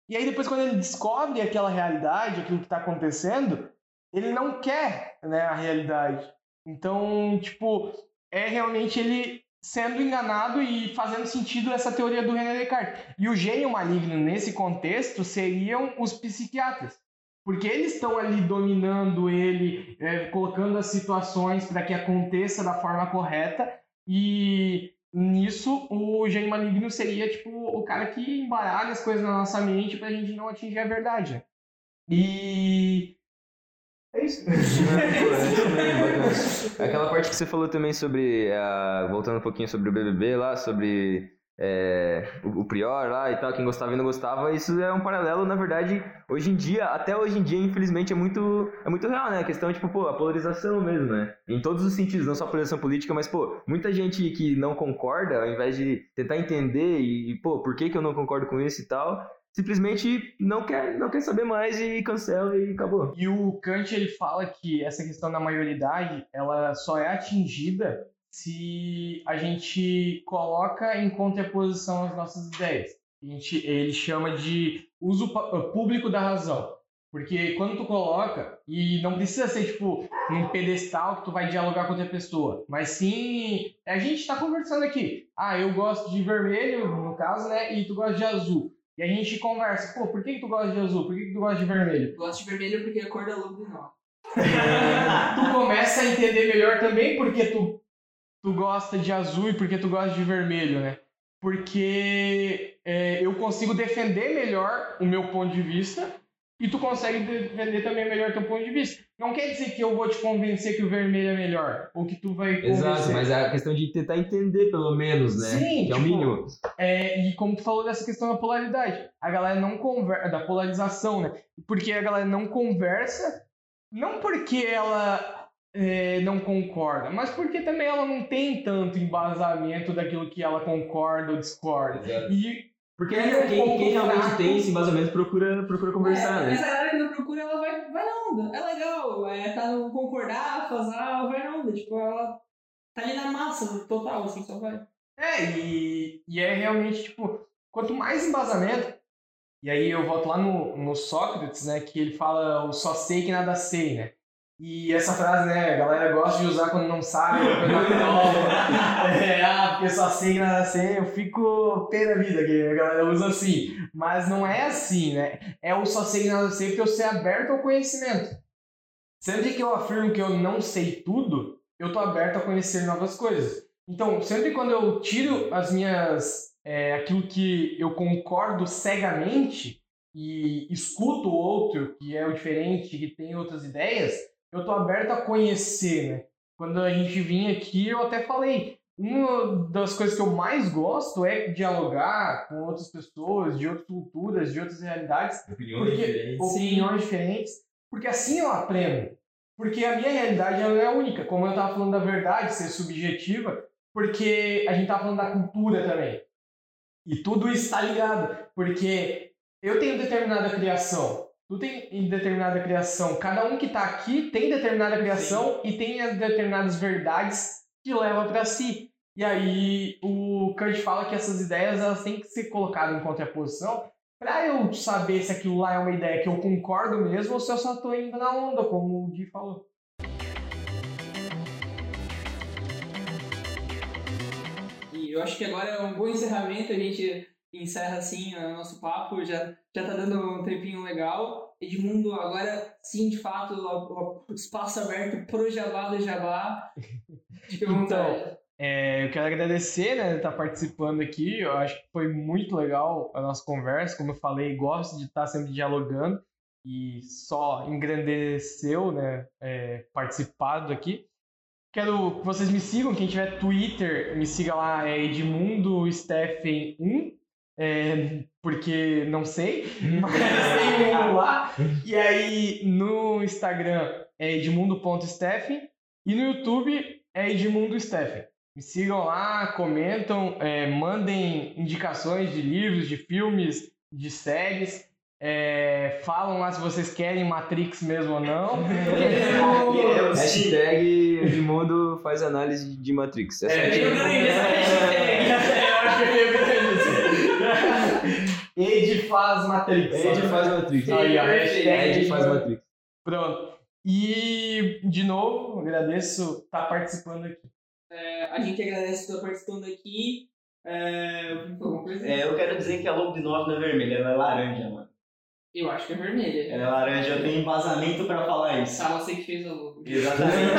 E aí depois quando ele descobre aquela realidade, aquilo que tá acontecendo, ele não quer, né, a realidade. Então, tipo, é realmente ele sendo enganado e fazendo sentido essa teoria do René Descartes. E o gênio maligno, nesse contexto, seriam os psiquiatras. Porque eles estão ali dominando ele, é, colocando as situações para que aconteça da forma correta. E nisso, o gênio maligno seria tipo o cara que embaralha as coisas na nossa mente para a gente não atingir a verdade. E é isso. Aquela parte que você falou também sobre, uh, voltando um pouquinho sobre o BBB lá, sobre é, o, o, Prior lá e tal, quem gostava e não gostava, isso é um paralelo, na verdade, hoje em dia, até hoje em dia, infelizmente, é muito, é muito real, né? A questão é, tipo, pô, a polarização mesmo, né? Em todos os sentidos, não só a polarização política, mas, pô, muita gente que não concorda, ao invés de tentar entender e, pô, por que, que eu não concordo com isso e tal, simplesmente não quer, não quer saber mais e cancela e acabou. E o Kant, ele fala que essa questão da maioridade, ela só é atingida se a gente coloca em contraposição as nossas ideias. A gente, ele chama de uso público da razão. Porque quando tu coloca, e não precisa ser tipo num pedestal que tu vai dialogar com outra pessoa, mas sim, a gente está conversando aqui. Ah, eu gosto de vermelho, no caso, né? E tu gosta de azul. E a gente conversa, pô, por que, que tu gosta de azul? Por que, que tu gosta de vermelho? Gosto de vermelho porque a cor da lua do norte. <laughs> tu começa a entender melhor também porque tu tu gosta de azul e porque tu gosta de vermelho, né? Porque é, eu consigo defender melhor o meu ponto de vista e tu consegue defender também melhor teu ponto de vista. Não quer dizer que eu vou te convencer que o vermelho é melhor, ou que tu vai convencer. Exato, mas é a questão de tentar entender pelo menos, né? Sim, que é o tipo, mínimo. É, e como tu falou dessa questão da polaridade, a galera não conversa, da polarização, né? Porque a galera não conversa, não porque ela é, não concorda, mas porque também ela não tem tanto embasamento daquilo que ela concorda ou discorda. Exato. E porque é um quem, quem realmente fraco. tem esse embasamento procura, procura conversar, é, né? Essa galera que não procura, ela vai, vai na onda. É legal, é, tá no concordar, fazer, vai na onda. Tipo, ela tá ali na massa total, assim, só vai. É, e, e é realmente, tipo, quanto mais embasamento, e aí eu volto lá no, no Sócrates, né, que ele fala o só sei que nada sei, né? E essa frase, né, a galera gosta de usar quando não sabe, <laughs> é, ah, porque só sei nada sei, eu fico pé da vida que a galera usa assim. Mas não é assim, né? É o só sei nada sei porque eu ser aberto ao conhecimento. Sempre que eu afirmo que eu não sei tudo, eu tô aberto a conhecer novas coisas. Então, sempre quando eu tiro as minhas. É, aquilo que eu concordo cegamente e escuto o outro, que é o diferente, que tem outras ideias, eu tô aberto a conhecer, né? Quando a gente vinha aqui, eu até falei, uma das coisas que eu mais gosto é dialogar com outras pessoas, de outras culturas, de outras realidades. Opiniões porque, diferentes. Opiniões diferentes. Porque assim eu aprendo. Porque a minha realidade ela é única. Como eu estava falando da verdade ser subjetiva, porque a gente estava falando da cultura também. E tudo está ligado. Porque eu tenho determinada criação. Tu tem determinada criação. Cada um que está aqui tem determinada criação Sim. e tem as determinadas verdades que leva para si. E aí o Kant fala que essas ideias elas têm que ser colocadas em contraposição para eu saber se aquilo lá é uma ideia que eu concordo mesmo ou se eu só estou indo na onda, como o Di falou. E eu acho que agora é um bom encerramento, a gente encerra assim o nosso papo, já, já tá dando um tempinho legal. Edmundo, agora sim, de fato, o, o espaço aberto pro Jabá do Jabá. <laughs> então, é, eu quero agradecer, né, estar tá participando aqui. Eu acho que foi muito legal a nossa conversa. Como eu falei, gosto de estar tá sempre dialogando e só engrandeceu, né, é, participado aqui. Quero que vocês me sigam, quem tiver Twitter, me siga lá, é Edmundo Steffen 1, é, porque não sei, <laughs> mas tem <laughs> um lá. E aí no Instagram é edmundo.steffen e no YouTube é Edmundo Steffen. Me sigam lá, comentam, é, mandem indicações de livros, de filmes, de séries. É, falam lá se vocês querem Matrix mesmo ou não. <laughs> Hashtag Edmundo faz análise de Matrix. Essa é, é, eu ganhei essa hashtag. eu acho que eu ia Ed faz Matrix. Ed faz Matrix. Aí, a hashtag Ed faz Matrix. Pronto. E, de novo, agradeço estar participando aqui. É, a gente agradece estar participando aqui. É, coisa? É, eu quero dizer que a Lobo de 9 não é vermelha, ela é laranja, mano. Eu acho que é vermelha. Ela é laranja, eu tenho embasamento pra falar isso. Tá, você que fez a logo. Exatamente. <laughs>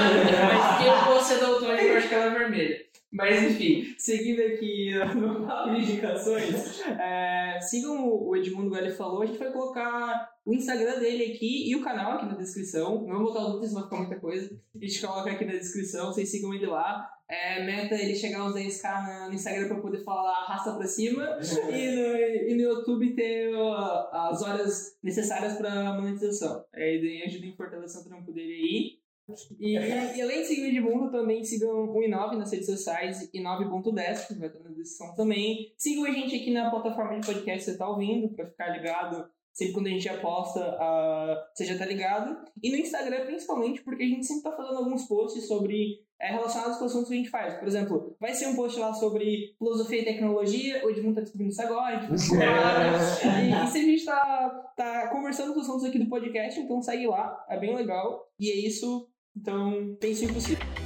Mas eu vou ser daltônico, eu acho que ela é vermelha. Mas enfim, seguindo aqui no papo de indicações, é, sigam o Edmundo Velho falou, a gente vai colocar o Instagram dele aqui e o canal aqui na descrição. Não vou botar o senão vai ficar muita coisa. A gente coloca aqui na descrição, vocês sigam ele lá. É, meta ele chegar aos 10k no Instagram pra poder falar arrasta pra cima e, no, e no YouTube ter uh, as horas necessárias pra monetização. É, e ajuda em fortalecer o trampo dele aí. E, e além de seguir o Edmundo, também sigam o i9 nas redes sociais, i9.10, que vai estar na descrição também. Sigam a gente aqui na plataforma de podcast que você está ouvindo, para ficar ligado sempre quando a gente aposta, uh, você já tá ligado. E no Instagram, principalmente, porque a gente sempre tá fazendo alguns posts sobre é, relacionados com os assuntos que a gente faz. Por exemplo, vai ser um post lá sobre filosofia e tecnologia, o Edmundo tá descobrindo isso agora, a gente e, e se a gente tá, tá conversando com os assuntos aqui do podcast, então segue lá, é bem legal. E é isso, então pense em possível.